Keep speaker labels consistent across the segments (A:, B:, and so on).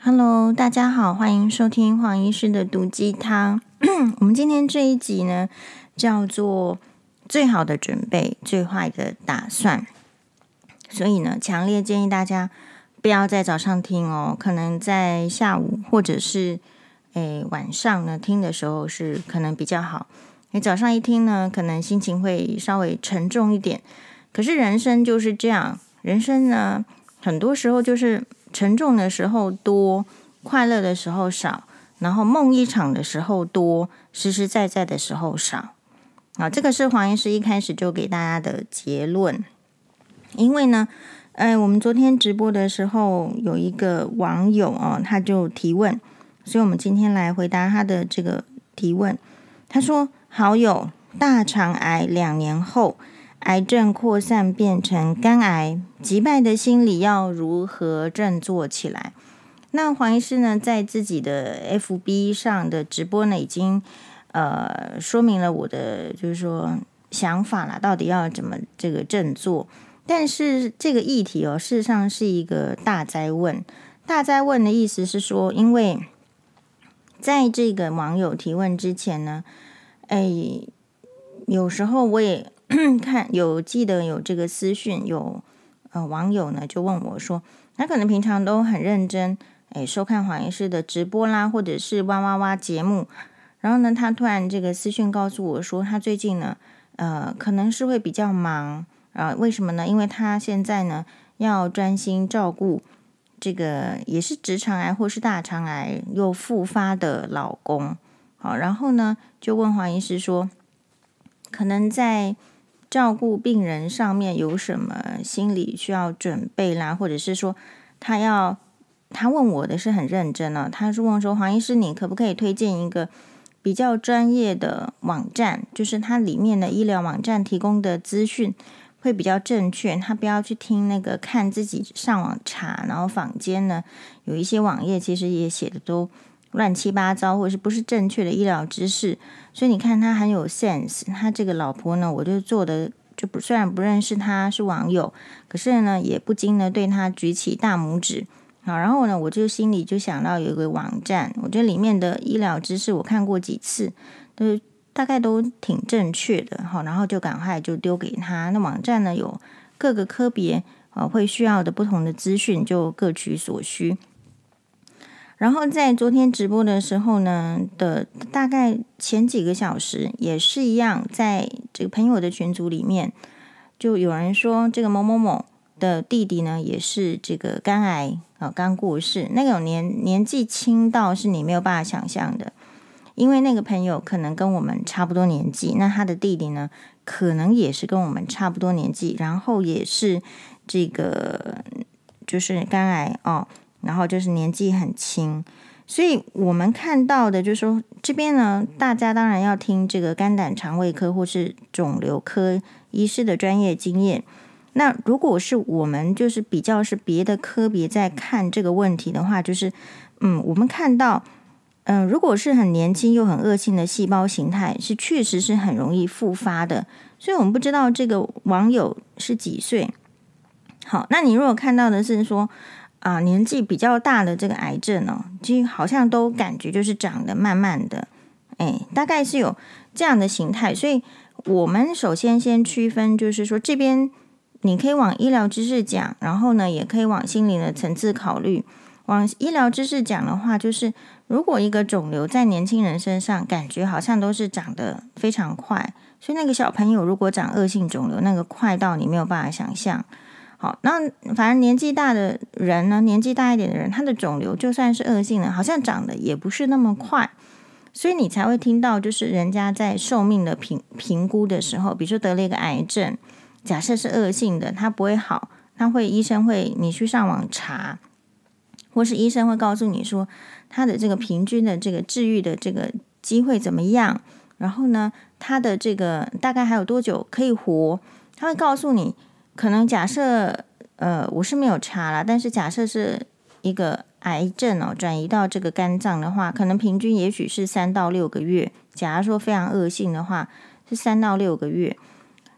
A: Hello，大家好，欢迎收听黄医师的毒鸡汤。我们今天这一集呢，叫做最好的准备，最坏的打算。所以呢，强烈建议大家不要在早上听哦，可能在下午或者是诶晚上呢听的时候是可能比较好。你早上一听呢，可能心情会稍微沉重一点。可是人生就是这样，人生呢，很多时候就是。沉重的时候多，快乐的时候少，然后梦一场的时候多，实实在在的时候少。啊，这个是黄医师一开始就给大家的结论。因为呢，哎，我们昨天直播的时候有一个网友啊，他就提问，所以我们今天来回答他的这个提问。他说：“好友大肠癌两年后。”癌症扩散变成肝癌，击败的心理要如何振作起来？那黄医师呢，在自己的 FB 上的直播呢，已经呃说明了我的就是说想法了，到底要怎么这个振作？但是这个议题哦，事实上是一个大哉问。大哉问的意思是说，因为在这个网友提问之前呢，哎，有时候我也。看有记得有这个私讯，有呃网友呢就问我说，他可能平常都很认真诶收看黄医师的直播啦，或者是哇哇哇节目，然后呢他突然这个私讯告诉我说，他最近呢呃可能是会比较忙啊，为什么呢？因为他现在呢要专心照顾这个也是直肠癌或是大肠癌又复发的老公，好，然后呢就问黄医师说，可能在照顾病人上面有什么心理需要准备啦，或者是说他要他问我的是很认真呢、他是问说黄医师，你可不可以推荐一个比较专业的网站，就是它里面的医疗网站提供的资讯会比较正确，他不要去听那个看自己上网查，然后坊间呢有一些网页其实也写的都乱七八糟，或者是不是正确的医疗知识。所以你看他很有 sense，他这个老婆呢，我就做的就不虽然不认识他是网友，可是呢也不禁的对他举起大拇指。好，然后呢我就心里就想到有一个网站，我觉得里面的医疗知识我看过几次，都大概都挺正确的。好，然后就赶快就丢给他。那网站呢有各个科别啊会需要的不同的资讯，就各取所需。然后在昨天直播的时候呢的大概前几个小时也是一样，在这个朋友的群组里面，就有人说这个某某某的弟弟呢也是这个肝癌啊，刚过世，那个年年纪轻到是你没有办法想象的，因为那个朋友可能跟我们差不多年纪，那他的弟弟呢可能也是跟我们差不多年纪，然后也是这个就是肝癌哦。然后就是年纪很轻，所以我们看到的就是说，这边呢，大家当然要听这个肝胆肠胃科或是肿瘤科医师的专业经验。那如果是我们就是比较是别的科别在看这个问题的话，就是嗯，我们看到嗯，如果是很年轻又很恶性的细胞形态，是确实是很容易复发的。所以我们不知道这个网友是几岁。好，那你如果看到的是说。啊，年纪比较大的这个癌症哦，其实好像都感觉就是长得慢慢的，哎，大概是有这样的形态。所以，我们首先先区分，就是说这边你可以往医疗知识讲，然后呢，也可以往心灵的层次考虑。往医疗知识讲的话，就是如果一个肿瘤在年轻人身上，感觉好像都是长得非常快，所以那个小朋友如果长恶性肿瘤，那个快到你没有办法想象。好，那反正年纪大的人呢，年纪大一点的人，他的肿瘤就算是恶性的，好像长得也不是那么快，所以你才会听到，就是人家在寿命的评评估的时候，比如说得了一个癌症，假设是恶性的，他不会好，他会医生会你去上网查，或是医生会告诉你说他的这个平均的这个治愈的这个机会怎么样，然后呢，他的这个大概还有多久可以活，他会告诉你。可能假设，呃，我是没有查啦，但是假设是一个癌症哦，转移到这个肝脏的话，可能平均也许是三到六个月。假如说非常恶性的话，是三到六个月。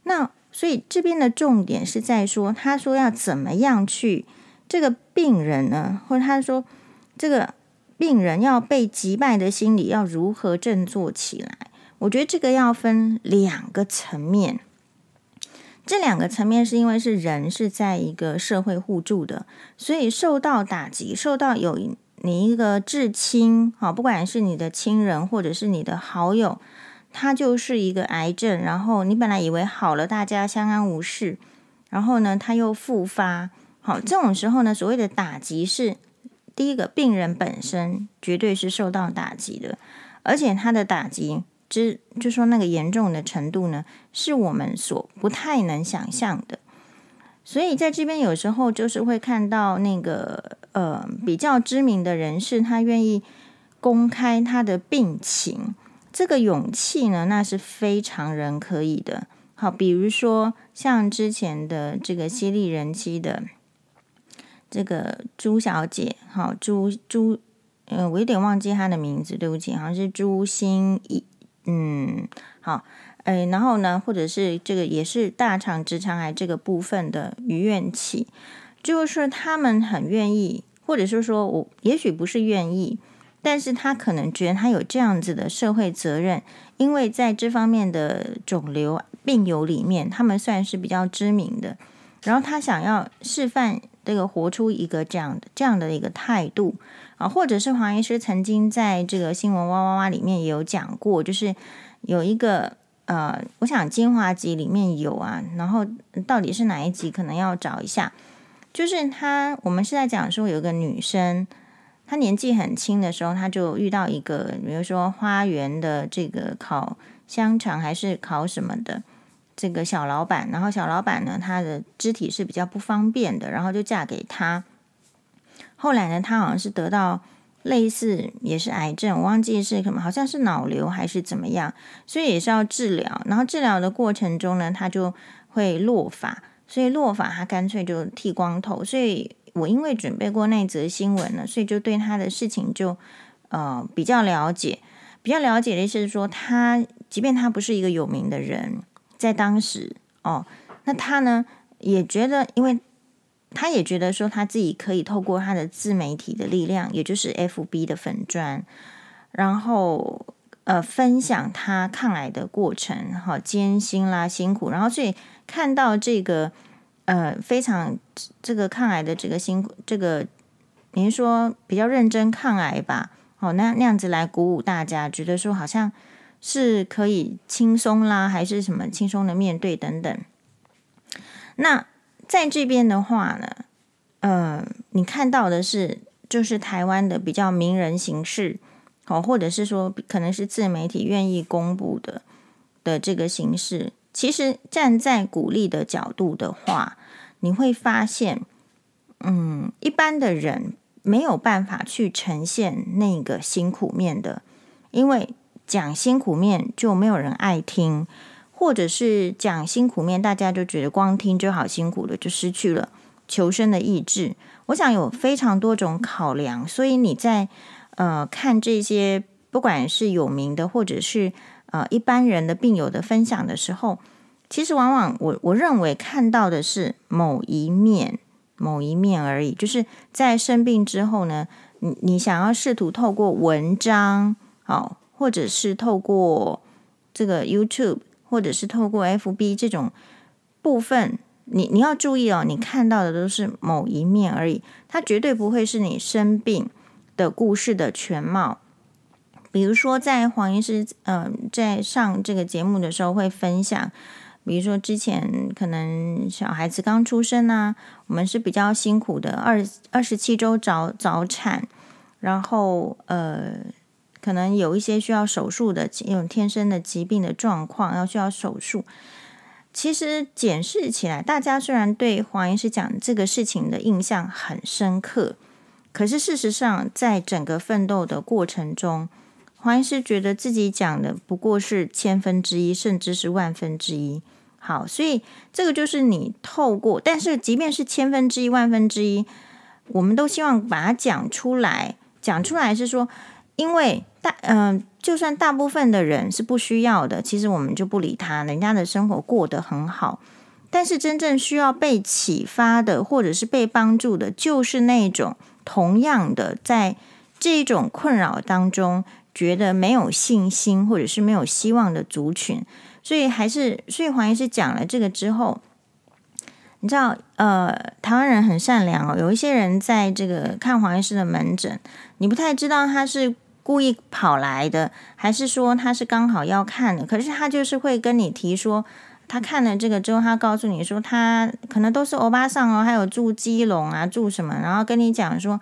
A: 那所以这边的重点是在说，他说要怎么样去这个病人呢？或者他说这个病人要被击败的心理要如何振作起来？我觉得这个要分两个层面。这两个层面是因为是人是在一个社会互助的，所以受到打击，受到有你一个至亲，好，不管是你的亲人或者是你的好友，他就是一个癌症，然后你本来以为好了，大家相安无事，然后呢，他又复发，好，这种时候呢，所谓的打击是第一个，病人本身绝对是受到打击的，而且他的打击。就就说那个严重的程度呢，是我们所不太能想象的。所以在这边有时候就是会看到那个呃比较知名的人士，他愿意公开他的病情，这个勇气呢，那是非常人可以的。好，比如说像之前的这个犀利人妻的这个朱小姐，好朱朱，嗯、呃，我有点忘记她的名字，对不起，好像是朱心怡。嗯，好，哎，然后呢，或者是这个也是大肠直肠癌这个部分的余愿期，就是他们很愿意，或者是说我也许不是愿意，但是他可能觉得他有这样子的社会责任，因为在这方面的肿瘤病友里面，他们算是比较知名的，然后他想要示范这个活出一个这样的这样的一个态度。啊，或者是黄医师曾经在这个新闻哇哇哇里面也有讲过，就是有一个呃，我想精华集里面有啊，然后到底是哪一集可能要找一下。就是他，我们是在讲说有个女生，她年纪很轻的时候，她就遇到一个，比如说花园的这个烤香肠还是烤什么的这个小老板，然后小老板呢，他的肢体是比较不方便的，然后就嫁给他。后来呢，他好像是得到类似也是癌症，我忘记是什么，好像是脑瘤还是怎么样，所以也是要治疗。然后治疗的过程中呢，他就会落发，所以落发他干脆就剃光头。所以我因为准备过那则新闻呢，所以就对他的事情就呃比较了解。比较了解的是说，他即便他不是一个有名的人，在当时哦，那他呢也觉得因为。他也觉得说他自己可以透过他的自媒体的力量，也就是 FB 的粉砖，然后呃分享他抗癌的过程，好艰辛啦辛苦，然后所以看到这个呃非常这个抗癌的这个辛苦，这个您说比较认真抗癌吧，好那那样子来鼓舞大家，觉得说好像是可以轻松啦，还是什么轻松的面对等等，那。在这边的话呢，呃，你看到的是就是台湾的比较名人形式，哦，或者是说可能是自媒体愿意公布的的这个形式。其实站在鼓励的角度的话，你会发现，嗯，一般的人没有办法去呈现那个辛苦面的，因为讲辛苦面就没有人爱听。或者是讲辛苦面，大家就觉得光听就好辛苦了，就失去了求生的意志。我想有非常多种考量，所以你在呃看这些不管是有名的或者是呃一般人的病友的分享的时候，其实往往我我认为看到的是某一面某一面而已。就是在生病之后呢，你你想要试图透过文章好，或者是透过这个 YouTube。或者是透过 FB 这种部分，你你要注意哦，你看到的都是某一面而已，它绝对不会是你生病的故事的全貌。比如说，在黄医师嗯、在上这个节目的时候会分享，比如说之前可能小孩子刚出生啊，我们是比较辛苦的，二二十七周早早产，然后呃。可能有一些需要手术的，有天生的疾病的状况要需要手术。其实检视起来，大家虽然对黄医师讲这个事情的印象很深刻，可是事实上，在整个奋斗的过程中，黄医师觉得自己讲的不过是千分之一，甚至是万分之一。好，所以这个就是你透过，但是即便是千分之一、万分之一，我们都希望把它讲出来。讲出来是说。因为大嗯、就算大部分的人是不需要的，其实我们就不理他，人家的生活过得很好。但是真正需要被启发的，或者是被帮助的，就是那种同样的在这种困扰当中觉得没有信心或者是没有希望的族群。所以还是，所以黄医师讲了这个之后，你知道，呃，台湾人很善良哦。有一些人在这个看黄医师的门诊，你不太知道他是故意跑来的，还是说他是刚好要看的。可是他就是会跟你提说，他看了这个之后，他告诉你说，他可能都是欧巴桑哦，还有住基隆啊，住什么，然后跟你讲说，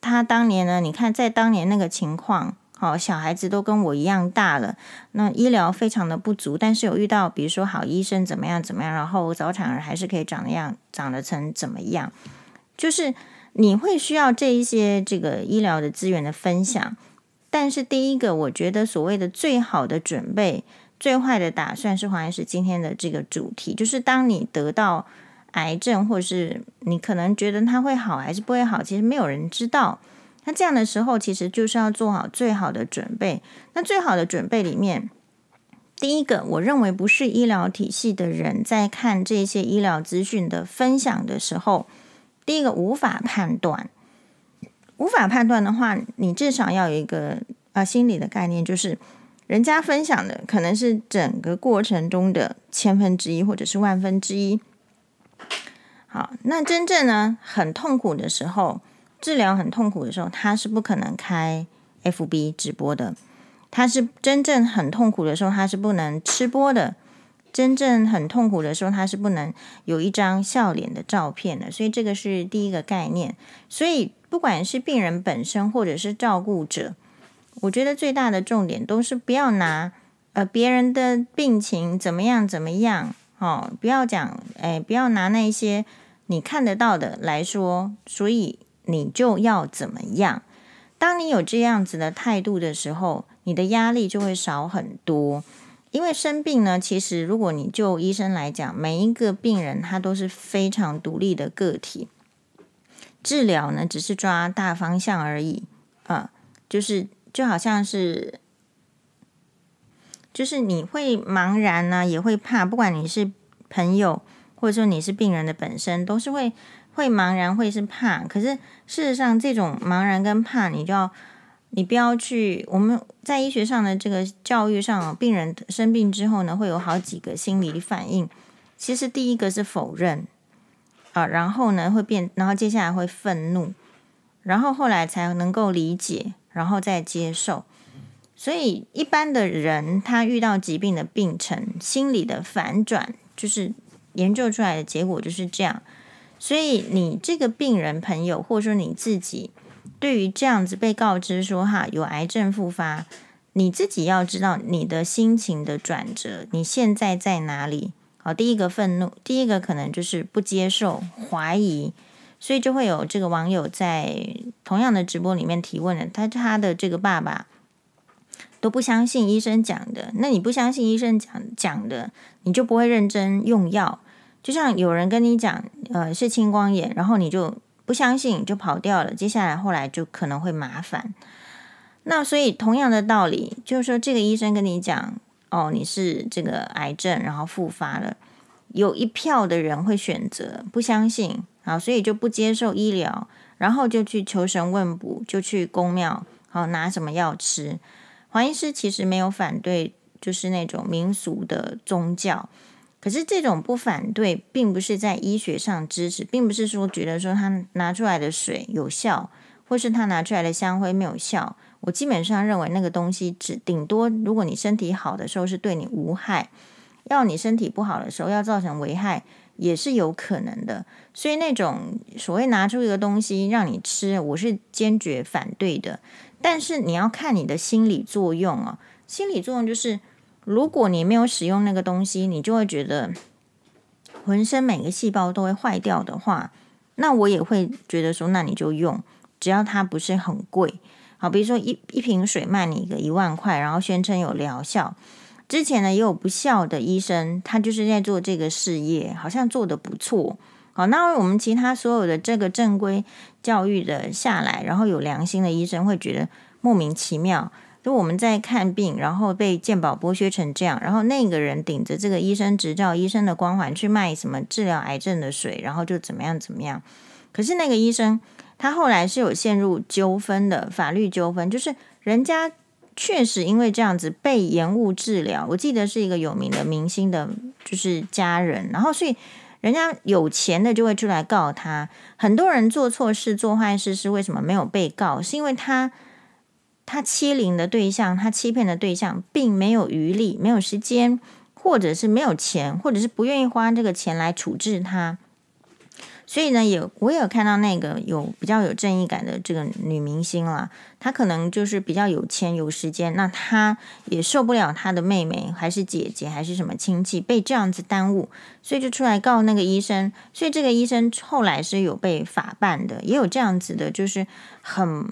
A: 他当年呢，你看在当年那个情况。好，小孩子都跟我一样大了，那医疗非常的不足，但是有遇到，比如说好医生怎么样怎么样，然后早产儿还是可以长得样，长得成怎么样，就是你会需要这一些这个医疗的资源的分享。但是第一个，我觉得所谓的最好的准备，最坏的打算是黄医师今天的这个主题，就是当你得到癌症，或是你可能觉得它会好还是不会好，其实没有人知道。那这样的时候，其实就是要做好最好的准备。那最好的准备里面，第一个，我认为不是医疗体系的人在看这些医疗资讯的分享的时候，第一个无法判断。无法判断的话，你至少要有一个啊心理的概念，就是人家分享的可能是整个过程中的千分之一或者是万分之一。好，那真正呢很痛苦的时候。治疗很痛苦的时候，他是不可能开 FB 直播的。他是真正很痛苦的时候，他是不能吃播的。真正很痛苦的时候，他是不能有一张笑脸的照片的。所以这个是第一个概念。所以不管是病人本身或者是照顾者，我觉得最大的重点都是不要拿呃别人的病情怎么样怎么样哦，不要讲哎，不要拿那些你看得到的来说。所以。你就要怎么样？当你有这样子的态度的时候，你的压力就会少很多。因为生病呢，其实如果你就医生来讲，每一个病人他都是非常独立的个体。治疗呢，只是抓大方向而已。啊，就是就好像是，就是你会茫然呢，也会怕。不管你是朋友，或者说你是病人的本身，都是会。会茫然，会是怕。可是事实上，这种茫然跟怕，你就要，你不要去。我们在医学上的这个教育上，病人生病之后呢，会有好几个心理反应。其实第一个是否认啊，然后呢会变，然后接下来会愤怒，然后后来才能够理解，然后再接受。所以一般的人，他遇到疾病的病程，心理的反转，就是研究出来的结果就是这样。所以，你这个病人朋友，或者说你自己，对于这样子被告知说哈有癌症复发，你自己要知道你的心情的转折，你现在在哪里？好，第一个愤怒，第一个可能就是不接受、怀疑，所以就会有这个网友在同样的直播里面提问了，他他的这个爸爸都不相信医生讲的，那你不相信医生讲讲的，你就不会认真用药。就像有人跟你讲，呃，是青光眼，然后你就不相信，就跑掉了。接下来后来就可能会麻烦。那所以同样的道理，就是说这个医生跟你讲，哦，你是这个癌症，然后复发了，有一票的人会选择不相信，好，所以就不接受医疗，然后就去求神问卜，就去宫庙，好，拿什么药吃。黄医师其实没有反对，就是那种民俗的宗教。可是这种不反对，并不是在医学上支持，并不是说觉得说他拿出来的水有效，或是他拿出来的香灰没有效。我基本上认为那个东西只顶多，如果你身体好的时候是对你无害，要你身体不好的时候要造成危害也是有可能的。所以那种所谓拿出一个东西让你吃，我是坚决反对的。但是你要看你的心理作用哦，心理作用就是。如果你没有使用那个东西，你就会觉得浑身每个细胞都会坏掉的话，那我也会觉得说，那你就用，只要它不是很贵。好，比如说一一瓶水卖你一个一万块，然后宣称有疗效。之前呢也有不肖的医生，他就是在做这个事业，好像做得不错。好，那我们其他所有的这个正规教育的下来，然后有良心的医生会觉得莫名其妙。就我们在看病，然后被健保剥削成这样，然后那个人顶着这个医生执照、医生的光环去卖什么治疗癌症的水，然后就怎么样怎么样。可是那个医生他后来是有陷入纠纷的法律纠纷，就是人家确实因为这样子被延误治疗。我记得是一个有名的明星的，就是家人，然后所以人家有钱的就会出来告他。很多人做错事、做坏事是为什么没有被告？是因为他他欺凌的对象、他欺骗的对象，并没有余力、没有时间，或者是没有钱，或者是不愿意花这个钱来处置他。所以呢，也我也有看到那个有比较有正义感的这个女明星啦，她可能就是比较有钱有时间，那她也受不了她的妹妹还是姐姐还是什么亲戚被这样子耽误，所以就出来告那个医生。所以这个医生后来是有被法办的，也有这样子的，就是很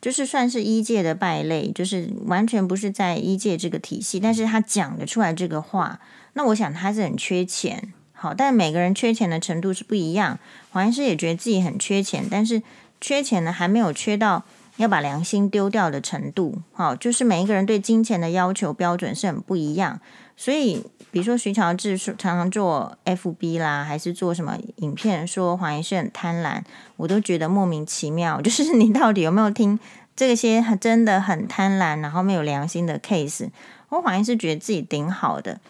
A: 就是算是医界的败类，就是完全不是在医界这个体系，但是他讲得出来这个话，那我想他是很缺钱。好，但每个人缺钱的程度是不一样。黄医师也觉得自己很缺钱，但是缺钱呢，还没有缺到要把良心丢掉的程度。好，就是每一个人对金钱的要求标准是很不一样。所以，比如说徐乔治常常做 FB 啦，还是做什么影片说黄医师很贪婪，我都觉得莫名其妙。就是你到底有没有听这些真的很贪婪，然后没有良心的 case？我黄医师觉得自己顶好的。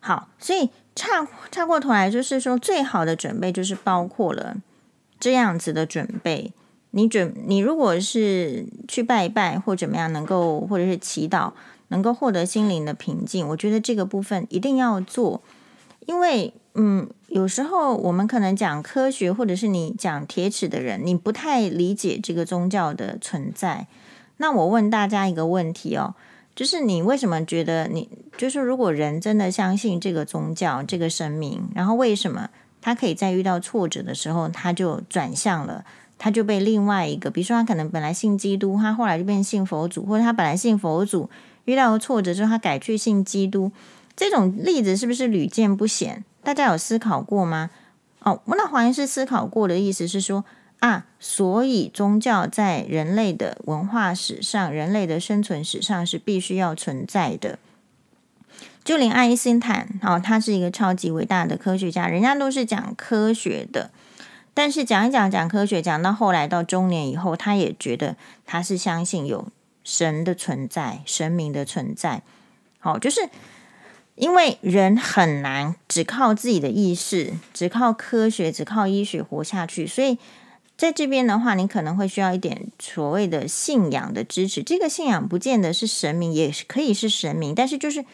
A: 好，所以。差差过头来，就是说，最好的准备就是包括了这样子的准备。你准，你如果是去拜一拜或怎么样，能够或者是祈祷，能够获得心灵的平静，我觉得这个部分一定要做。因为，嗯，有时候我们可能讲科学，或者是你讲铁齿的人，你不太理解这个宗教的存在。那我问大家一个问题哦。就是你为什么觉得你就是如果人真的相信这个宗教这个神明，然后为什么他可以在遇到挫折的时候他就转向了，他就被另外一个，比如说他可能本来信基督，他后来就变信佛祖，或者他本来信佛祖遇到挫折之后他改去信基督，这种例子是不是屡见不鲜？大家有思考过吗？哦，那黄医师思考过的意思是说。啊，所以宗教在人类的文化史上、人类的生存史上是必须要存在的。就连爱因斯坦，哦，他是一个超级伟大的科学家，人家都是讲科学的，但是讲一讲讲科学，讲到后来到中年以后，他也觉得他是相信有神的存在、神明的存在。好，就是因为人很难只靠自己的意识、只靠科学、只靠医学活下去，所以。在这边的话，你可能会需要一点所谓的信仰的支持。这个信仰不见得是神明，也是可以是神明，但是就是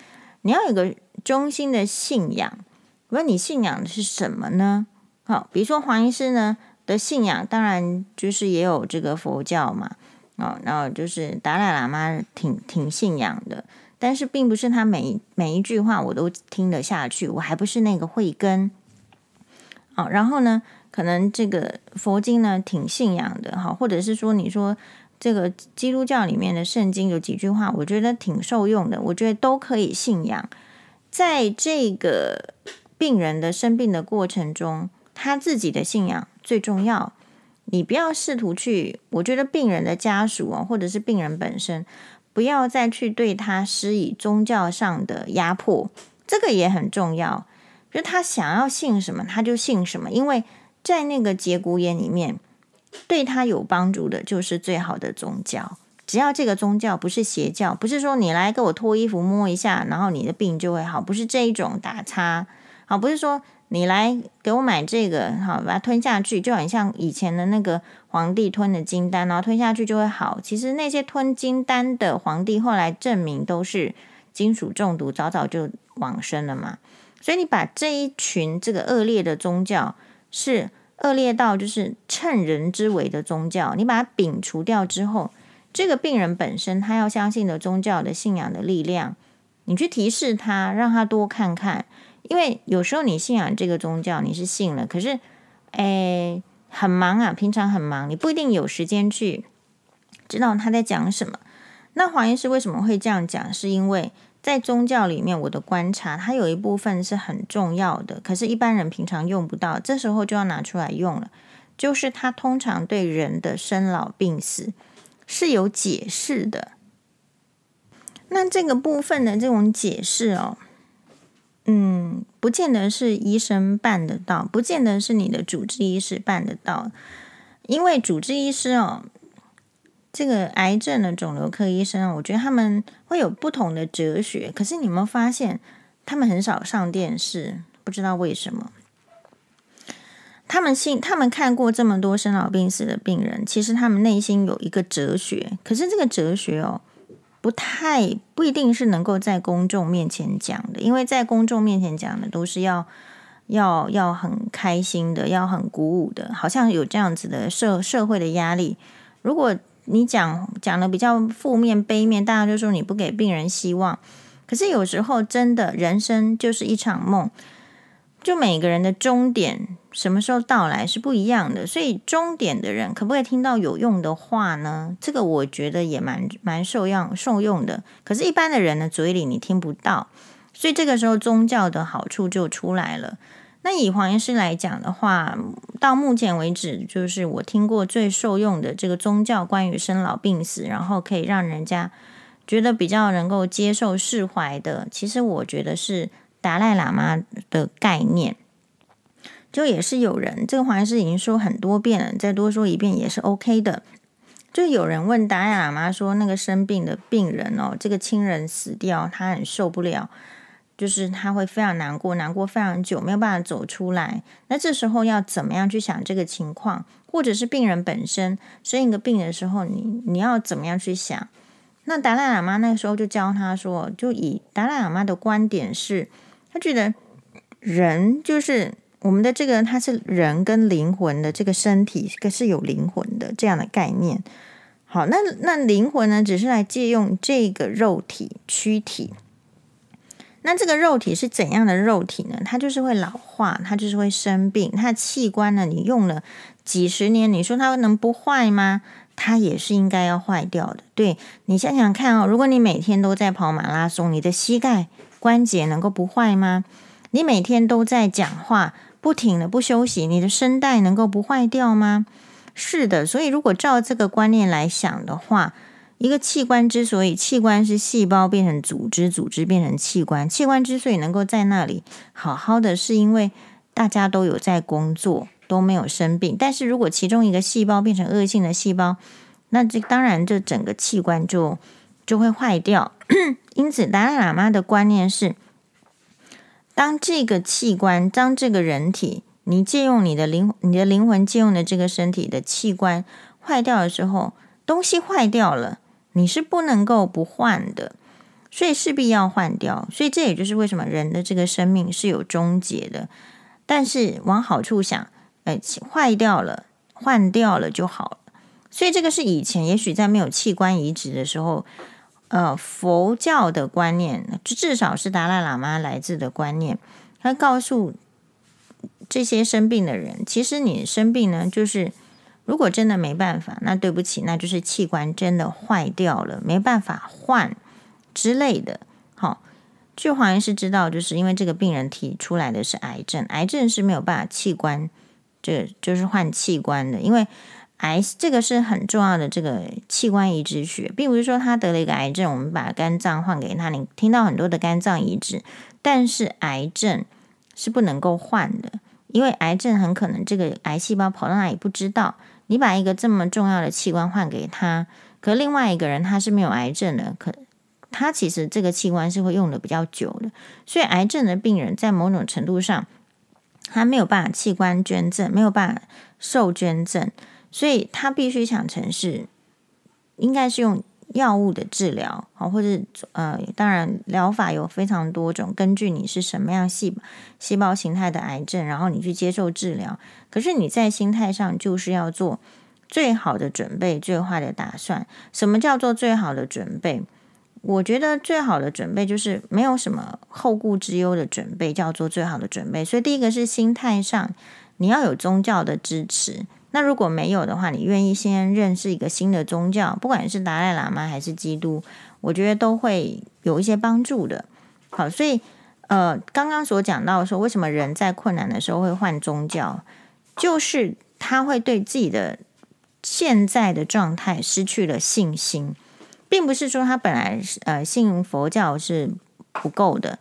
A: 你要有个中心的信仰。问你信仰的是什么呢？好，比如说黄医师呢的信仰，当然就是也有这个佛教嘛。哦，然后就是达赖喇嘛挺挺信仰的，但是并不是他每每一句话我都听得下去，我还不是那个慧根。哦，然后呢？可能这个佛经呢挺信仰的哈，或者是说你说这个基督教里面的圣经有几句话，我觉得挺受用的，我觉得都可以信仰。在这个病人的生病的过程中，他自己的信仰最重要。你不要试图去，我觉得病人的家属啊，或者是病人本身，不要再去对他施以宗教上的压迫，这个也很重要。就他想要信什么，他就信什么，因为。在那个节骨眼里面，对他有帮助的就是最好的宗教。只要这个宗教不是邪教，不是说你来给我脱衣服摸一下，然后你的病就会好，不是这一种打叉。好，不是说你来给我买这个，好，把它吞下去，就很像以前的那个皇帝吞的金丹，然后吞下去就会好。其实那些吞金丹的皇帝后来证明都是金属中毒，早早就往生了嘛。所以你把这一群这个恶劣的宗教。是恶劣到就是趁人之危的宗教，你把它摒除掉之后，这个病人本身他要相信的宗教的信仰的力量，你去提示他，让他多看看。因为有时候你信仰这个宗教，你是信了，可是，诶，很忙啊，平常很忙，你不一定有时间去知道他在讲什么。那黄医师为什么会这样讲？是因为。在宗教里面，我的观察，它有一部分是很重要的，可是，一般人平常用不到，这时候就要拿出来用了。就是它通常对人的生老病死是有解释的。那这个部分的这种解释哦，嗯，不见得是医生办得到，不见得是你的主治医师办得到。因为主治医师哦，这个癌症的肿瘤科医生，我觉得他们会有不同的哲学。可是你有没有发现，他们很少上电视？不知道为什么。他们心，他们看过这么多生老病死的病人，其实他们内心有一个哲学。可是这个哲学哦，不太不一定是能够在公众面前讲的，因为在公众面前讲的都是要要要很开心的，要很鼓舞的，好像有这样子的社社会的压力。如果你讲讲的比较负面、悲面，大家就说你不给病人希望。可是有时候真的，人生就是一场梦。就每个人的终点什么时候到来是不一样的，所以终点的人可不可以听到有用的话呢？这个我觉得也蛮蛮受用受用的。可是，一般的人的嘴里你听不到，所以这个时候宗教的好处就出来了。那以黄医师来讲的话，到目前为止，就是我听过最受用的这个宗教，关于生老病死，然后可以让人家觉得比较能够接受释怀的，其实我觉得是。达赖喇嘛的概念，就也是有人，这个黄医师已经说很多遍了，再多说一遍也是 OK 的。就有人问达赖喇嘛说，那个生病的病人哦，这个亲人死掉，他很受不了，就是他会非常难过，难过非常久，没有办法走出来。那这时候要怎么样去想这个情况？或者是病人本身生一个病的时候，你你要怎么样去想？那达赖喇嘛那个时候就教他说，就以达赖喇嘛的观点是。他觉得人就是我们的这个，他是人跟灵魂的这个身体，可是有灵魂的这样的概念。好，那那灵魂呢，只是来借用这个肉体躯体。那这个肉体是怎样的肉体呢？它就是会老化，它就是会生病。它的器官呢，你用了几十年，你说它能不坏吗？它也是应该要坏掉的。对，你想想看哦，如果你每天都在跑马拉松，你的膝盖。关节能够不坏吗？你每天都在讲话，不停的不休息，你的声带能够不坏掉吗？是的，所以如果照这个观念来想的话，一个器官之所以器官是细胞变成组织，组织变成器官，器官之所以能够在那里好好的，是因为大家都有在工作，都没有生病。但是如果其中一个细胞变成恶性的细胞，那这当然这整个器官就就会坏掉。因此，达赖喇嘛的观念是：当这个器官、当这个人体，你借用你的灵、你的灵魂借用的这个身体的器官坏掉的时候，东西坏掉了，你是不能够不换的，所以势必要换掉。所以这也就是为什么人的这个生命是有终结的。但是往好处想，哎，坏掉了，换掉了就好了。所以这个是以前也许在没有器官移植的时候。呃，佛教的观念，至少是达赖喇嘛来自的观念。他告诉这些生病的人，其实你生病呢，就是如果真的没办法，那对不起，那就是器官真的坏掉了，没办法换之类的。好，据黄医师知道，就是因为这个病人提出来的是癌症，癌症是没有办法器官，这就是换器官的，因为。癌这个是很重要的这个器官移植学，并不是说他得了一个癌症，我们把肝脏换给他。你听到很多的肝脏移植，但是癌症是不能够换的，因为癌症很可能这个癌细胞跑到哪里不知道。你把一个这么重要的器官换给他，可另外一个人他是没有癌症的，可他其实这个器官是会用的比较久的。所以癌症的病人在某种程度上，他没有办法器官捐赠，没有办法受捐赠。所以他必须想成是，应该是用药物的治疗，好，或者呃，当然疗法有非常多种，根据你是什么样细细胞形态的癌症，然后你去接受治疗。可是你在心态上就是要做最好的准备，最坏的打算。什么叫做最好的准备？我觉得最好的准备就是没有什么后顾之忧的准备，叫做最好的准备。所以第一个是心态上，你要有宗教的支持。那如果没有的话，你愿意先认识一个新的宗教，不管是达赖喇嘛还是基督，我觉得都会有一些帮助的。好，所以呃，刚刚所讲到说，为什么人在困难的时候会换宗教，就是他会对自己的现在的状态失去了信心，并不是说他本来呃信佛教是不够的，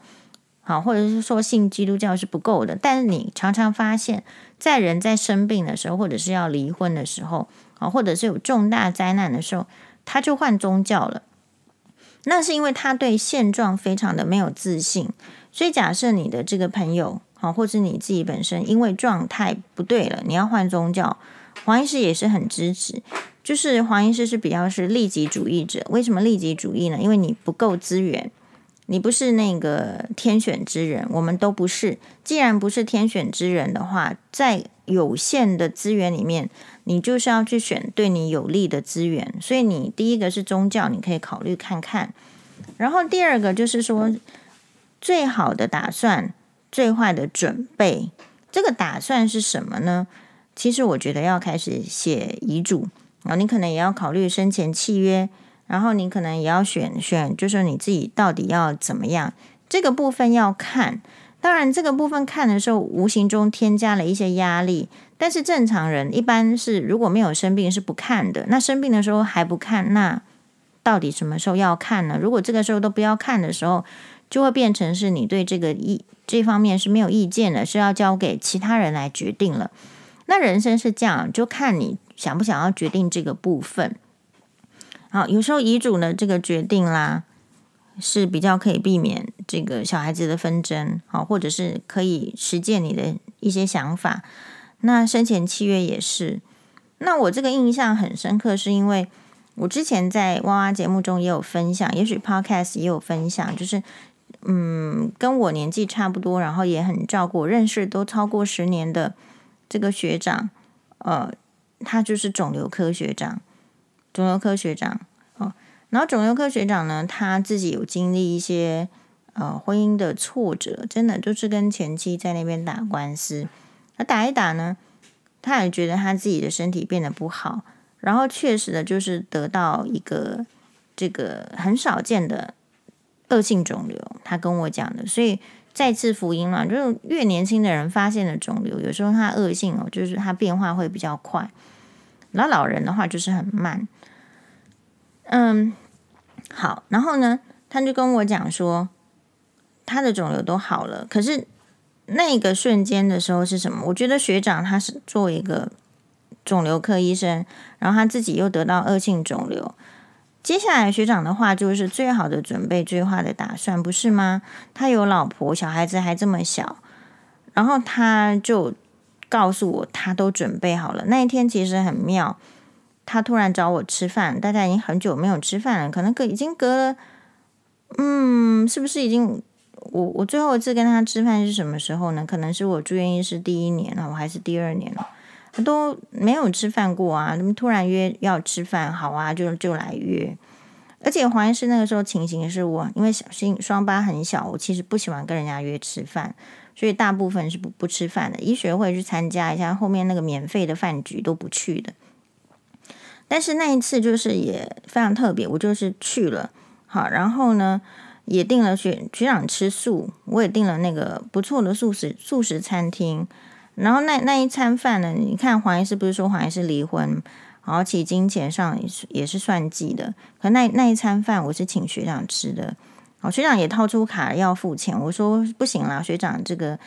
A: 好，或者是说信基督教是不够的。但是你常常发现，在人在生病的时候，或者是要离婚的时候，啊，或者是有重大灾难的时候，他就换宗教了。那是因为他对现状非常的没有自信。所以假设你的这个朋友，好，或者你自己本身因为状态不对了，你要换宗教，黄医师也是很支持。就是黄医师是比较是利己主义者，为什么利己主义呢？因为你不够资源，你不是那个天选之人，我们都不是。既然不是天选之人的话，在有限的资源里面，你就是要去选对你有利的资源。所以你第一个是宗教，你可以考虑看看。然后第二个就是说。最好的打算，最坏的准备。这个打算是什么呢？其实我觉得要开始写遗嘱，啊你可能也要考虑生前契约，然后你可能也要选选，就是你自己到底要怎么样。这个部分要看，当然这个部分看的时候，无形中添加了一些压力。但是正常人一般是如果没有生病是不看的，那生病的时候还不看，那到底什么时候要看呢？如果这个时候都不要看的时候，就会变成是你对这个意这方面是没有意见的，是要交给其他人来决定了。那人生是这样，就看你想不想要决定这个部分。好，有时候遗嘱的这个决定啦，是比较可以避免这个小孩子的纷争，好，或者是可以实践你的一些想法。那生前契约也是。那我这个印象很深刻，是因为我之前在哇哇节目中也有分享，也许 Podcast 也有分享，就是。嗯，跟我年纪差不多，然后也很照顾，认识都超过十年的这个学长，呃，他就是肿瘤科学长，肿瘤科学长哦。然后肿瘤科学长呢，他自己有经历一些呃婚姻的挫折，真的就是跟前妻在那边打官司，他打一打呢，他也觉得他自己的身体变得不好，然后确实的就是得到一个这个很少见的。恶性肿瘤，他跟我讲的，所以再次福音嘛，就是越年轻的人发现的肿瘤，有时候它恶性哦，就是它变化会比较快，然后老人的话就是很慢。嗯，好，然后呢，他就跟我讲说，他的肿瘤都好了，可是那个瞬间的时候是什么？我觉得学长他是作为一个肿瘤科医生，然后他自己又得到恶性肿瘤。接下来学长的话就是最好的准备，最坏的打算，不是吗？他有老婆，小孩子还这么小，然后他就告诉我，他都准备好了。那一天其实很妙，他突然找我吃饭，大家已经很久没有吃饭了，可能隔已经隔了，嗯，是不是已经？我我最后一次跟他吃饭是什么时候呢？可能是我住院医师第一年了，我还是第二年了。他都没有吃饭过啊！他们突然约要吃饭，好啊，就就来约。而且黄医师那个时候情形是我，因为小心双八很小，我其实不喜欢跟人家约吃饭，所以大部分是不不吃饭的。医学会去参加一下，后面那个免费的饭局都不去的。但是那一次就是也非常特别，我就是去了，好，然后呢也订了学学长吃素，我也订了那个不错的素食素食餐厅。然后那那一餐饭呢？你看黄医师不是说黄医师离婚，而且金钱上也是也是算计的。可那那一餐饭我是请学长吃的，哦，学长也掏出卡要付钱。我说不行啦，学长这个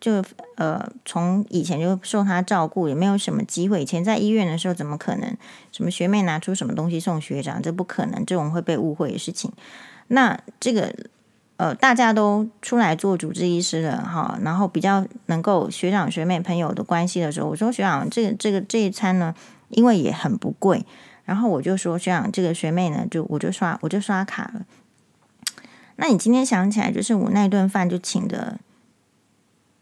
A: 就呃从以前就受他照顾，也没有什么机会。以前在医院的时候怎么可能什么学妹拿出什么东西送学长？这不可能，这种会被误会的事情。那这个。呃，大家都出来做主治医师了哈，然后比较能够学长学妹朋友的关系的时候，我说学长，这个这个这一餐呢，因为也很不贵，然后我就说学长，这个学妹呢，就我就刷我就刷卡了。那你今天想起来，就是我那顿饭就请的，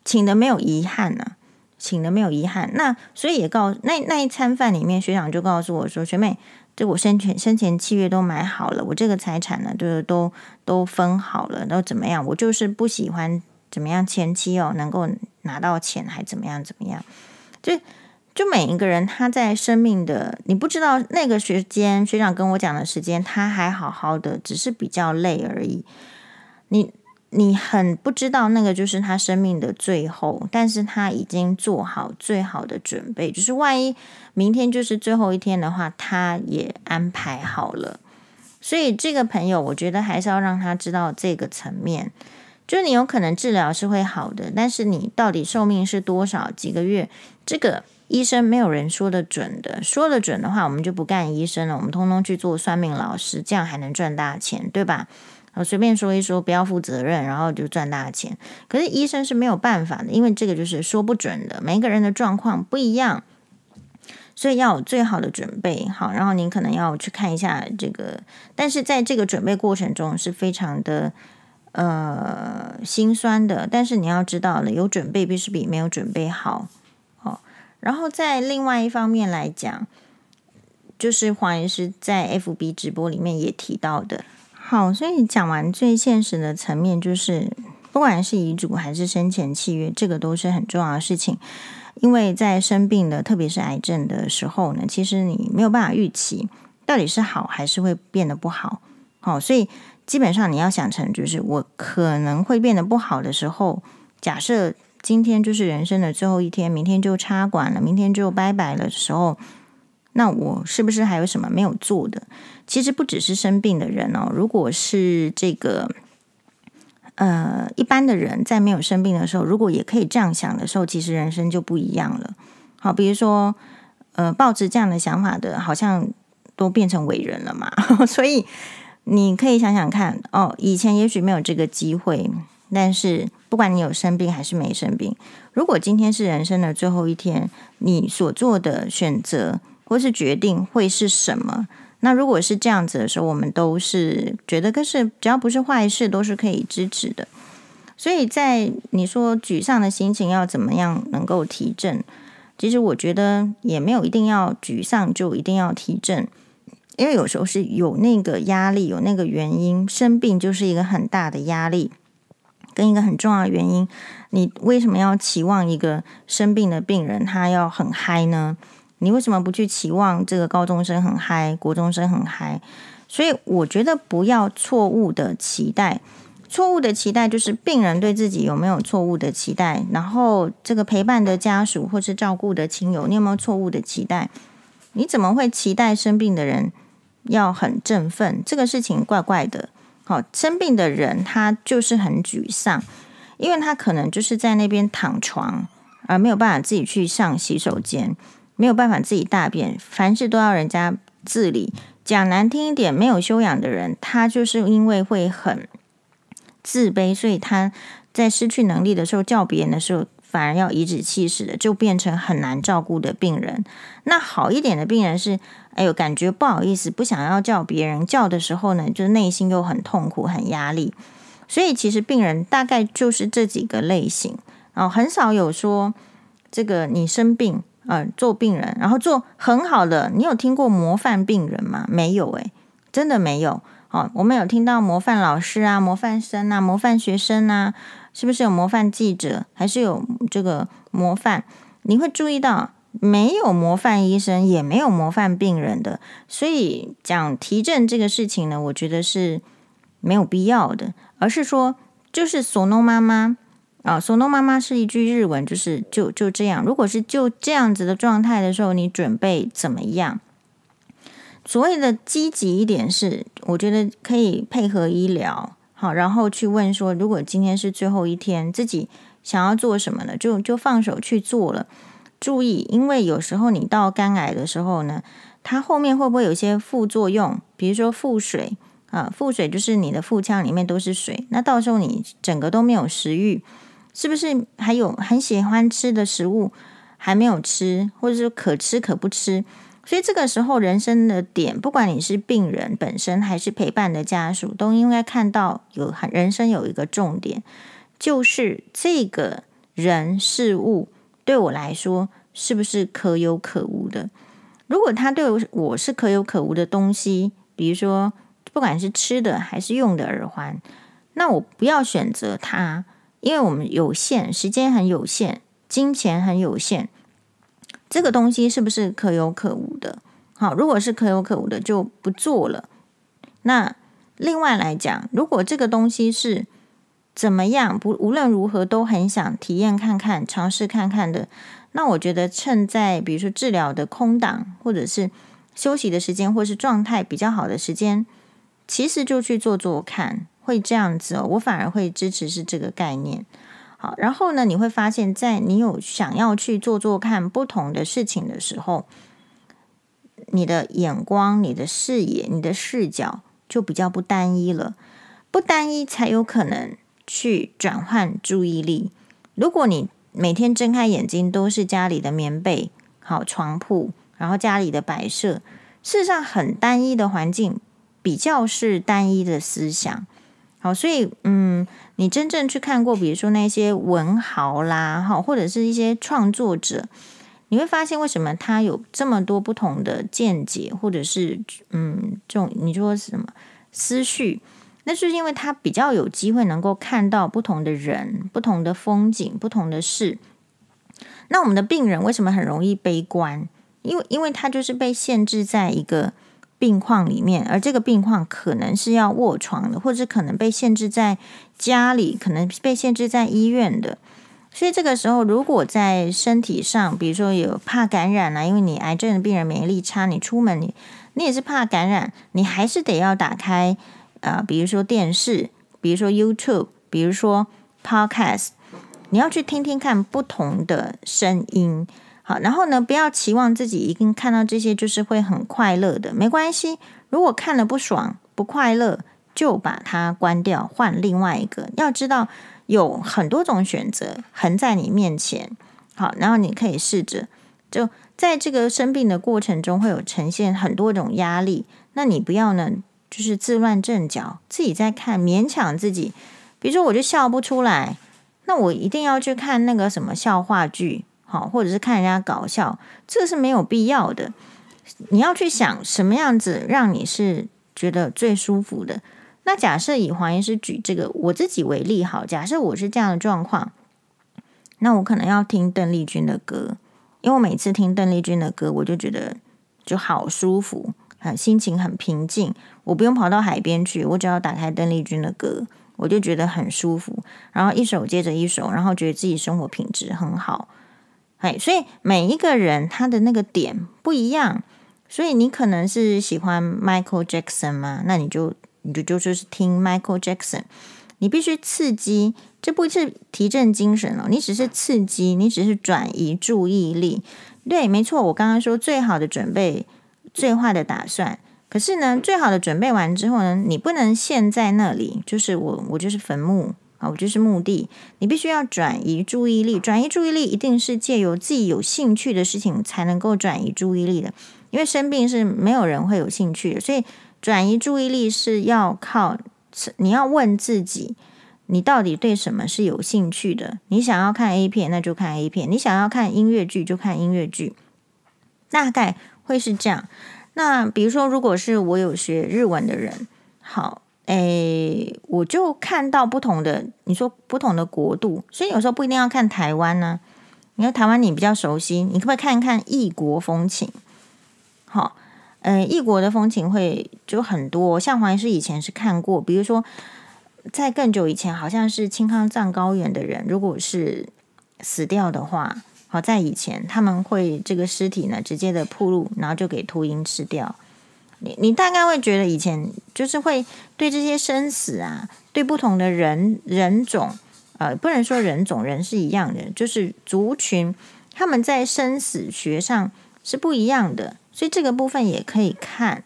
A: 请的没有遗憾呢、请的没有遗憾。那所以也告那那一餐饭里面，学长就告诉我说，学妹。这我生前生前契约都买好了，我这个财产呢，就是都都分好了，都怎么样？我就是不喜欢怎么样前期哦，能够拿到钱还怎么样怎么样？就就每一个人他在生命的，你不知道那个时间，学长跟我讲的时间，他还好好的，只是比较累而已。你。你很不知道那个就是他生命的最后，但是他已经做好最好的准备，就是万一明天就是最后一天的话，他也安排好了。所以这个朋友，我觉得还是要让他知道这个层面。就你有可能治疗是会好的，但是你到底寿命是多少几个月，这个医生没有人说得准的。说得准的话，我们就不干医生了，我们通通去做算命老师，这样还能赚大钱，对吧？我随便说一说，不要负责任，然后就赚大钱。可是医生是没有办法的，因为这个就是说不准的，每个人的状况不一样，所以要有最好的准备。好，然后您可能要去看一下这个，但是在这个准备过程中是非常的。呃，心酸的，但是你要知道了，有准备必是比没有准备好哦。然后在另外一方面来讲，就是黄医师在 FB 直播里面也提到的。好，所以讲完最现实的层面，就是不管是遗嘱还是生前契约，这个都是很重要的事情。因为在生病的，特别是癌症的时候呢，其实你没有办法预期到底是好还是会变得不好。好，所以。基本上你要想成，就是我可能会变得不好的时候，假设今天就是人生的最后一天，明天就插管了，明天就拜拜了的时候，那我是不是还有什么没有做的？其实不只是生病的人哦，如果是这个呃一般的人在没有生病的时候，如果也可以这样想的时候，其实人生就不一样了。好，比如说呃抱着这样的想法的，好像都变成伟人了嘛，所以。你可以想想看哦，以前也许没有这个机会，但是不管你有生病还是没生病，如果今天是人生的最后一天，你所做的选择或是决定会是什么？那如果是这样子的时候，我们都是觉得，可是只要不是坏事，都是可以支持的。所以在你说沮丧的心情要怎么样能够提振？其实我觉得也没有一定要沮丧就一定要提振。因为有时候是有那个压力，有那个原因，生病就是一个很大的压力，跟一个很重要的原因。你为什么要期望一个生病的病人他要很嗨呢？你为什么不去期望这个高中生很嗨，国中生很嗨？所以我觉得不要错误的期待，错误的期待就是病人对自己有没有错误的期待，然后这个陪伴的家属或是照顾的亲友，你有没有错误的期待？你怎么会期待生病的人？要很振奋，这个事情怪怪的。好，生病的人他就是很沮丧，因为他可能就是在那边躺床，而没有办法自己去上洗手间，没有办法自己大便，凡事都要人家自理。讲难听一点，没有修养的人，他就是因为会很自卑，所以他在失去能力的时候叫别人的时候，反而要颐指气使的，就变成很难照顾的病人。那好一点的病人是。哎呦，感觉不好意思，不想要叫别人叫的时候呢，就内心又很痛苦、很压力。所以其实病人大概就是这几个类型哦，很少有说这个你生病呃做病人，然后做很好的。你有听过模范病人吗？没有诶，真的没有。哦，我们有听到模范老师啊、模范生啊、模范学生啊，是不是有模范记者？还是有这个模范？你会注意到。没有模范医生，也没有模范病人的，所以讲提振这个事情呢，我觉得是没有必要的，而是说，就是索诺妈妈啊，索诺妈妈是一句日文，就是就就这样。如果是就这样子的状态的时候，你准备怎么样？所谓的积极一点是，我觉得可以配合医疗，好，然后去问说，如果今天是最后一天，自己想要做什么呢？就就放手去做了。注意，因为有时候你到肝癌的时候呢，它后面会不会有一些副作用？比如说腹水啊，腹水就是你的腹腔里面都是水，那到时候你整个都没有食欲，是不是？还有很喜欢吃的食物还没有吃，或者是可吃可不吃，所以这个时候人生的点，不管你是病人本身还是陪伴的家属，都应该看到有人生有一个重点，就是这个人事物。对我来说，是不是可有可无的？如果他对我是可有可无的东西，比如说不管是吃的还是用的耳环，那我不要选择它，因为我们有限，时间很有限，金钱很有限，这个东西是不是可有可无的？好，如果是可有可无的，就不做了。那另外来讲，如果这个东西是怎么样？不，无论如何都很想体验看看、尝试看看的。那我觉得，趁在比如说治疗的空档，或者是休息的时间，或是状态比较好的时间，其实就去做做看，会这样子哦，我反而会支持是这个概念。好，然后呢，你会发现在你有想要去做做看不同的事情的时候，你的眼光、你的视野、你的视角就比较不单一了。不单一才有可能去转换注意力。如果你每天睁开眼睛都是家里的棉被、好床铺，然后家里的摆设，事实上很单一的环境，比较是单一的思想。好，所以嗯，你真正去看过，比如说那些文豪啦，哈，或者是一些创作者，你会发现为什么他有这么多不同的见解，或者是嗯，这种你说什么思绪？那是因为他比较有机会能够看到不同的人、不同的风景、不同的事。那我们的病人为什么很容易悲观？因为因为他就是被限制在一个病况里面，而这个病况可能是要卧床的，或者可能被限制在家里，可能被限制在医院的。所以这个时候，如果在身体上，比如说有怕感染啊，因为你癌症的病人免疫力差，你出门你你也是怕感染，你还是得要打开。呃，比如说电视，比如说 YouTube，比如说 Podcast，你要去听听看不同的声音，好，然后呢，不要期望自己一定看到这些就是会很快乐的，没关系。如果看了不爽、不快乐，就把它关掉，换另外一个。要知道有很多种选择横在你面前，好，然后你可以试着，就在这个生病的过程中会有呈现很多种压力，那你不要呢？就是自乱阵脚，自己在看，勉强自己。比如说，我就笑不出来，那我一定要去看那个什么笑话剧，好，或者是看人家搞笑，这是没有必要的。你要去想什么样子让你是觉得最舒服的。那假设以黄医师举这个我自己为例，好，假设我是这样的状况，那我可能要听邓丽君的歌，因为我每次听邓丽君的歌，我就觉得就好舒服。很心情很平静，我不用跑到海边去，我只要打开邓丽君的歌，我就觉得很舒服。然后一首接着一首，然后觉得自己生活品质很好。哎，所以每一个人他的那个点不一样，所以你可能是喜欢 Michael Jackson 吗？那你就你就就是听 Michael Jackson。你必须刺激，这不是提振精神哦，你只是刺激，你只是转移注意力。对，没错，我刚刚说最好的准备。最坏的打算，可是呢，最好的准备完之后呢，你不能陷在那里，就是我，我就是坟墓啊，我就是目的。你必须要转移注意力，转移注意力一定是借由自己有兴趣的事情才能够转移注意力的，因为生病是没有人会有兴趣的，所以转移注意力是要靠你要问自己，你到底对什么是有兴趣的？你想要看 A 片，那就看 A 片；你想要看音乐剧，就看音乐剧。大概。会是这样，那比如说，如果是我有学日文的人，好，诶，我就看到不同的，你说不同的国度，所以有时候不一定要看台湾呢。你看台湾你比较熟悉，你可不可以看一看异国风情？好，呃，异国的风情会就很多，像黄医师以前是看过，比如说在更久以前，好像是青康藏高原的人，如果是死掉的话。好，在以前他们会这个尸体呢，直接的铺路，然后就给秃鹰吃掉。你你大概会觉得以前就是会对这些生死啊，对不同的人人种，呃，不能说人种，人是一样的，就是族群，他们在生死学上是不一样的，所以这个部分也可以看，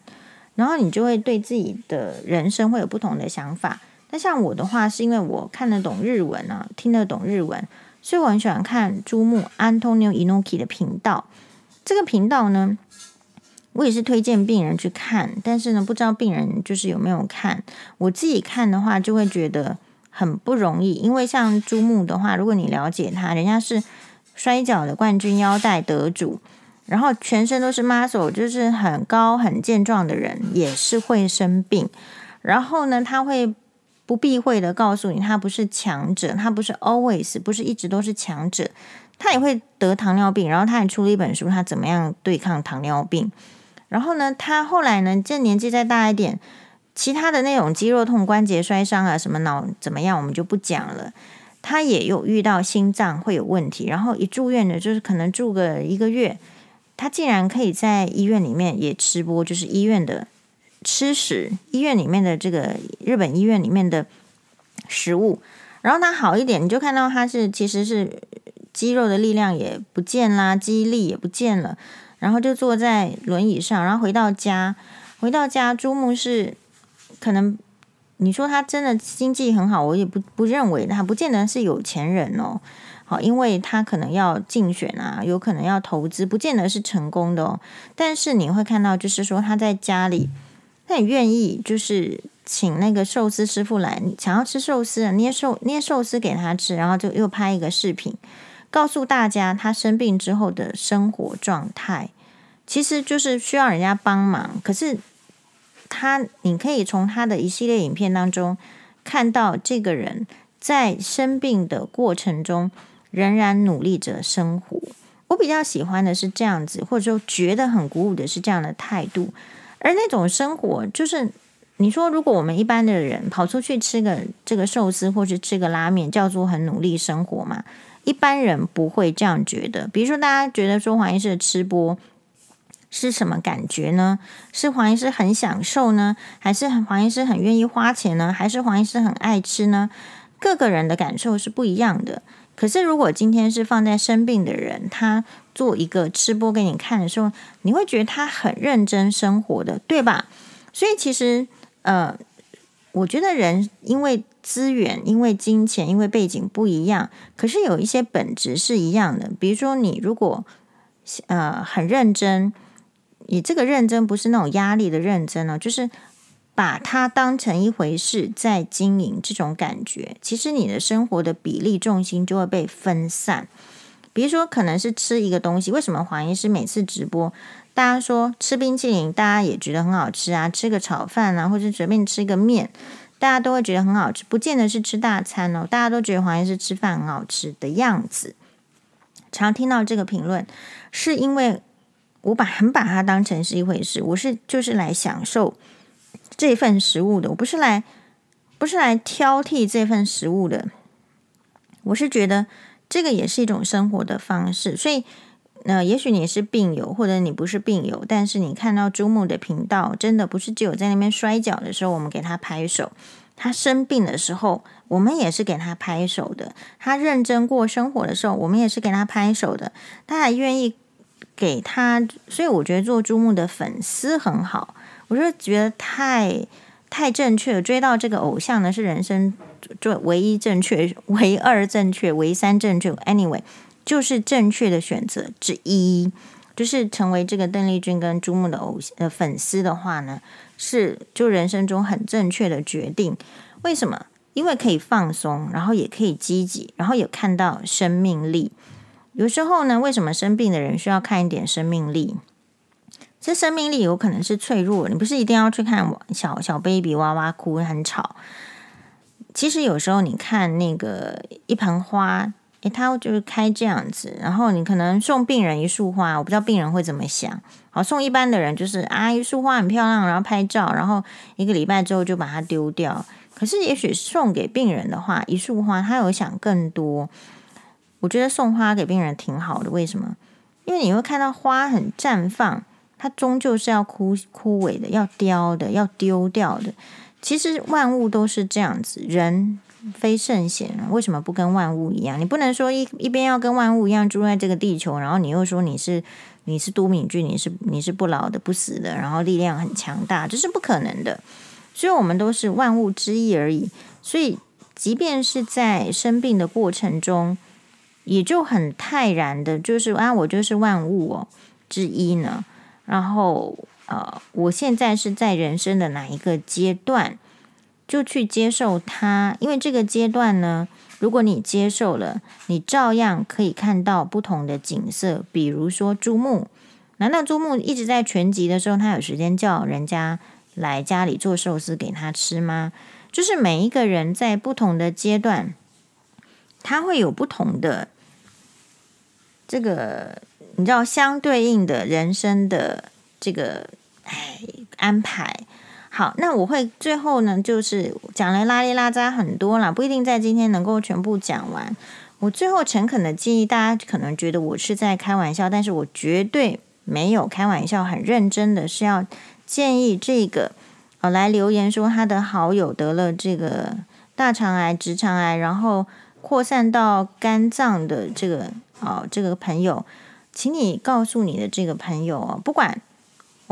A: 然后你就会对自己的人生会有不同的想法。那像我的话，是因为我看得懂日文啊，听得懂日文。所以我很喜欢看珠木 Antonio Inoki 的频道。这个频道呢，我也是推荐病人去看，但是呢，不知道病人就是有没有看。我自己看的话，就会觉得很不容易，因为像朱木的话，如果你了解他，人家是摔跤的冠军腰带得主，然后全身都是 muscle，就是很高很健壮的人，也是会生病。然后呢，他会。不避讳的告诉你，他不是强者，他不是 always，不是一直都是强者，他也会得糖尿病。然后他还出了一本书，他怎么样对抗糖尿病。然后呢，他后来呢，这年纪再大一点，其他的那种肌肉痛、关节摔伤啊，什么脑怎么样，我们就不讲了。他也有遇到心脏会有问题，然后一住院的，就是可能住个一个月，他竟然可以在医院里面也吃播，就是医院的吃食，医院里面的这个日本医院里面的食物，然后他好一点，你就看到他是其实是肌肉的力量也不见啦，肌力也不见了，然后就坐在轮椅上，然后回到家，回到家，朱木是可能你说他真的经济很好，我也不不认为他不见得是有钱人哦。好，因为他可能要竞选啊，有可能要投资，不见得是成功的哦。但是你会看到，就是说他在家里，他很愿意，就是请那个寿司师傅来，想要吃寿司，捏寿捏寿司给他吃，然后就又拍一个视频，告诉大家他生病之后的生活状态，其实就是需要人家帮忙。可是他，你可以从他的一系列影片当中看到，这个人在生病的过程中。仍然努力着生活，我比较喜欢的是这样子，或者说觉得很鼓舞的是这样的态度。而那种生活，就是你说，如果我们一般的人跑出去吃个这个寿司，或是吃个拉面，叫做很努力生活嘛？一般人不会这样觉得。比如说，大家觉得说黄医师的吃播是什么感觉呢？是黄医师很享受呢，还是黄医师很愿意花钱呢？还是黄医师很爱吃呢？各个人的感受是不一样的。可是，如果今天是放在生病的人，他做一个吃播给你看的时候，你会觉得他很认真生活的，对吧？所以，其实，呃，我觉得人因为资源、因为金钱、因为背景不一样，可是有一些本质是一样的。比如说，你如果呃很认真，你这个认真不是那种压力的认真呢，就是。把它当成一回事在经营，这种感觉，其实你的生活的比例重心就会被分散。比如说，可能是吃一个东西，为什么黄医师每次直播，大家说吃冰淇淋，大家也觉得很好吃啊，吃个炒饭啊，或者随便吃个面，大家都会觉得很好吃，不见得是吃大餐哦，大家都觉得黄医师吃饭很好吃的样子。常听到这个评论，是因为我把很把它当成是一回事，我是就是来享受。这份食物的，我不是来，不是来挑剔这份食物的，我是觉得这个也是一种生活的方式。所以，呃，也许你是病友，或者你不是病友，但是你看到朱木的频道，真的不是只有在那边摔跤的时候，我们给他拍手；他生病的时候，我们也是给他拍手的；他认真过生活的时候，我们也是给他拍手的。他还愿意给他，所以我觉得做朱木的粉丝很好。我就觉得太太正确，追到这个偶像呢，是人生就唯一正确、唯二正确、唯三正确。Anyway，就是正确的选择之一，就是成为这个邓丽君跟朱木的偶呃粉丝的话呢，是就人生中很正确的决定。为什么？因为可以放松，然后也可以积极，然后也看到生命力。有时候呢，为什么生病的人需要看一点生命力？这生命力有可能是脆弱，你不是一定要去看小小 baby 哇哇哭很吵。其实有时候你看那个一盆花，诶，他就是开这样子，然后你可能送病人一束花，我不知道病人会怎么想。好，送一般的人就是啊，一束花很漂亮，然后拍照，然后一个礼拜之后就把它丢掉。可是也许送给病人的话，一束花他有想更多。我觉得送花给病人挺好的，为什么？因为你会看到花很绽放。它终究是要枯枯萎的，要凋的，要丢掉的。其实万物都是这样子，人非圣贤，为什么不跟万物一样？你不能说一一边要跟万物一样住在这个地球，然后你又说你是你是都敏俊，你是你是不老的、不死的，然后力量很强大，这是不可能的。所以，我们都是万物之一而已。所以，即便是在生病的过程中，也就很泰然的，就是啊，我就是万物哦之一呢。然后，呃，我现在是在人生的哪一个阶段，就去接受它。因为这个阶段呢，如果你接受了，你照样可以看到不同的景色。比如说朱木，难道朱木一直在全集的时候，他有时间叫人家来家里做寿司给他吃吗？就是每一个人在不同的阶段，他会有不同的这个。你知道相对应的人生的这个哎安排，好，那我会最后呢，就是讲了拉里拉杂很多啦，不一定在今天能够全部讲完。我最后诚恳的建议大家，可能觉得我是在开玩笑，但是我绝对没有开玩笑，很认真的是要建议这个呃来留言说他的好友得了这个大肠癌、直肠癌，然后扩散到肝脏的这个哦，这个朋友，请你告诉你的这个朋友哦，不管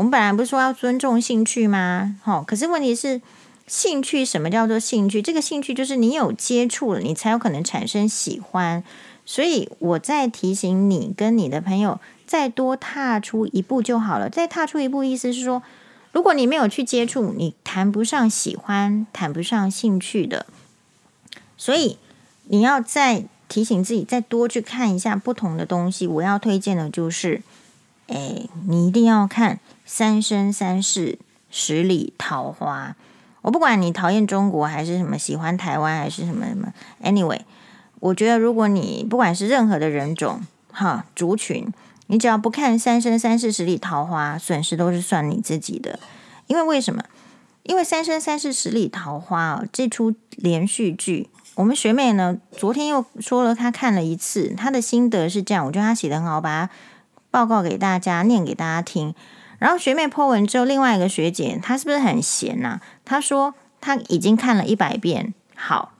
A: 我们本来不是说要尊重兴趣吗？好，可是问题是。兴趣，什么叫做兴趣？这个兴趣就是你有接触了，你才有可能产生喜欢。所以我在提醒你跟你的朋友，再多踏出一步就好了。再踏出一步，意思是说，如果你没有去接触，你谈不上喜欢，谈不上兴趣的。所以你要再提醒自己，再多去看一下不同的东西。我要推荐的就是，哎，你一定要看《三生三世十里桃花》。我不管你讨厌中国还是什么，喜欢台湾还是什么什么，anyway，我觉得如果你不管是任何的人种哈族群，你只要不看《三生三世十里桃花》，损失都是算你自己的。因为为什么？因为《三生三世十里桃花》哦，这出连续剧，我们学妹呢昨天又说了，她看了一次，她的心得是这样，我觉得她写得很好，把它报告给大家，念给大家听。然后学妹 po 文之后，另外一个学姐她是不是很闲呐、啊？她说她已经看了一百遍。好，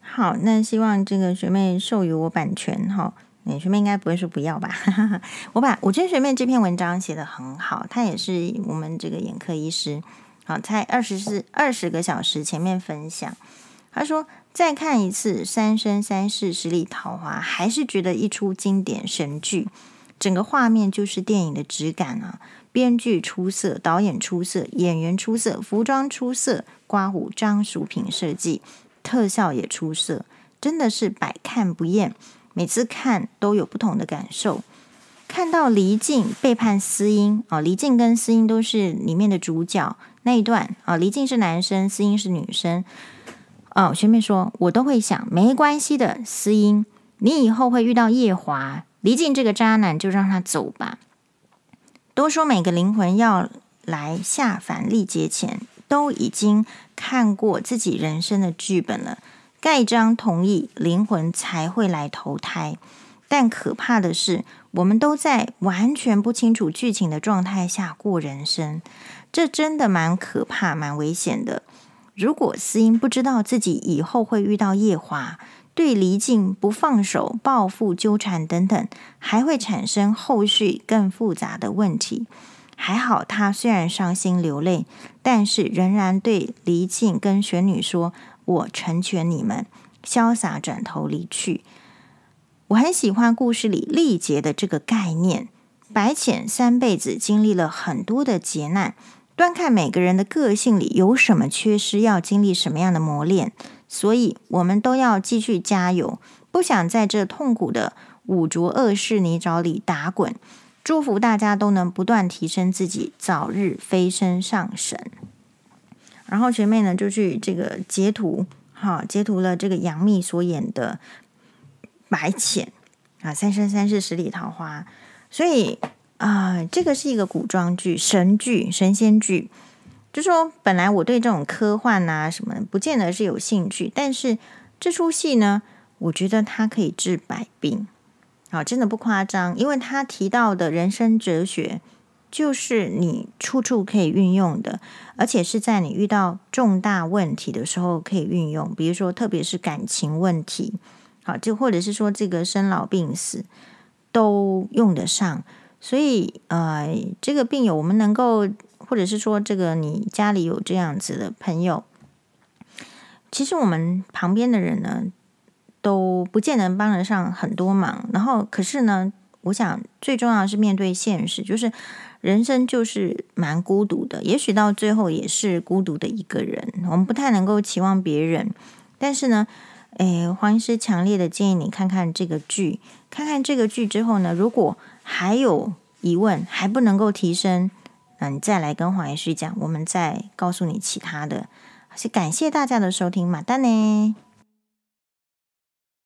A: 好，那希望这个学妹授予我版权哈。那学妹应该不会说不要吧？我把我觉得学妹这篇文章写得很好，她也是我们这个眼科医师。好，在二十四二十个小时前面分享，她说再看一次《三生三世十里桃花》，还是觉得一出经典神剧。整个画面就是电影的质感啊！编剧出色，导演出色，演员出色，服装出色，刮胡张淑平设计，特效也出色，真的是百看不厌。每次看都有不同的感受。看到黎静背叛思音啊，黎静跟思音都是里面的主角那一段啊，黎静是男生，思音是女生。哦，学妹说，我都会想，没关系的，思音，你以后会遇到夜华。离静这个渣男，就让他走吧。都说每个灵魂要来下凡历劫前，都已经看过自己人生的剧本了，盖章同意，灵魂才会来投胎。但可怕的是，我们都在完全不清楚剧情的状态下过人生，这真的蛮可怕、蛮危险的。如果思音不知道自己以后会遇到夜华，对离境不放手、报复、纠缠等等，还会产生后续更复杂的问题。还好他虽然伤心流泪，但是仍然对离境跟玄女说：“我成全你们。”潇洒转头离去。我很喜欢故事里历劫的这个概念。白浅三辈子经历了很多的劫难，端看每个人的个性里有什么缺失，要经历什么样的磨练。所以，我们都要继续加油，不想在这痛苦的五浊恶世泥沼里打滚。祝福大家都能不断提升自己，早日飞升上神。然后学妹呢，就去这个截图，哈，截图了这个杨幂所演的白浅啊，《三生三世十里桃花》。所以啊、这个是一个古装剧、神剧、神仙剧。就说本来我对这种科幻啊什么，不见得是有兴趣，但是这出戏呢，我觉得它可以治百病，啊，真的不夸张，因为他提到的人生哲学，就是你处处可以运用的，而且是在你遇到重大问题的时候可以运用，比如说特别是感情问题，好，就或者是说这个生老病死都用得上，所以呃，这个病友我们能够。或者是说，这个你家里有这样子的朋友，其实我们旁边的人呢，都不见得帮得上很多忙。然后，可是呢，我想最重要是面对现实，就是人生就是蛮孤独的。也许到最后也是孤独的一个人，我们不太能够期望别人。但是呢，诶，黄医师强烈的建议你看看这个剧，看看这个剧之后呢，如果还有疑问，还不能够提升。那你再来跟黄医师讲，我们再告诉你其他的。是感谢大家的收听，马丹呢。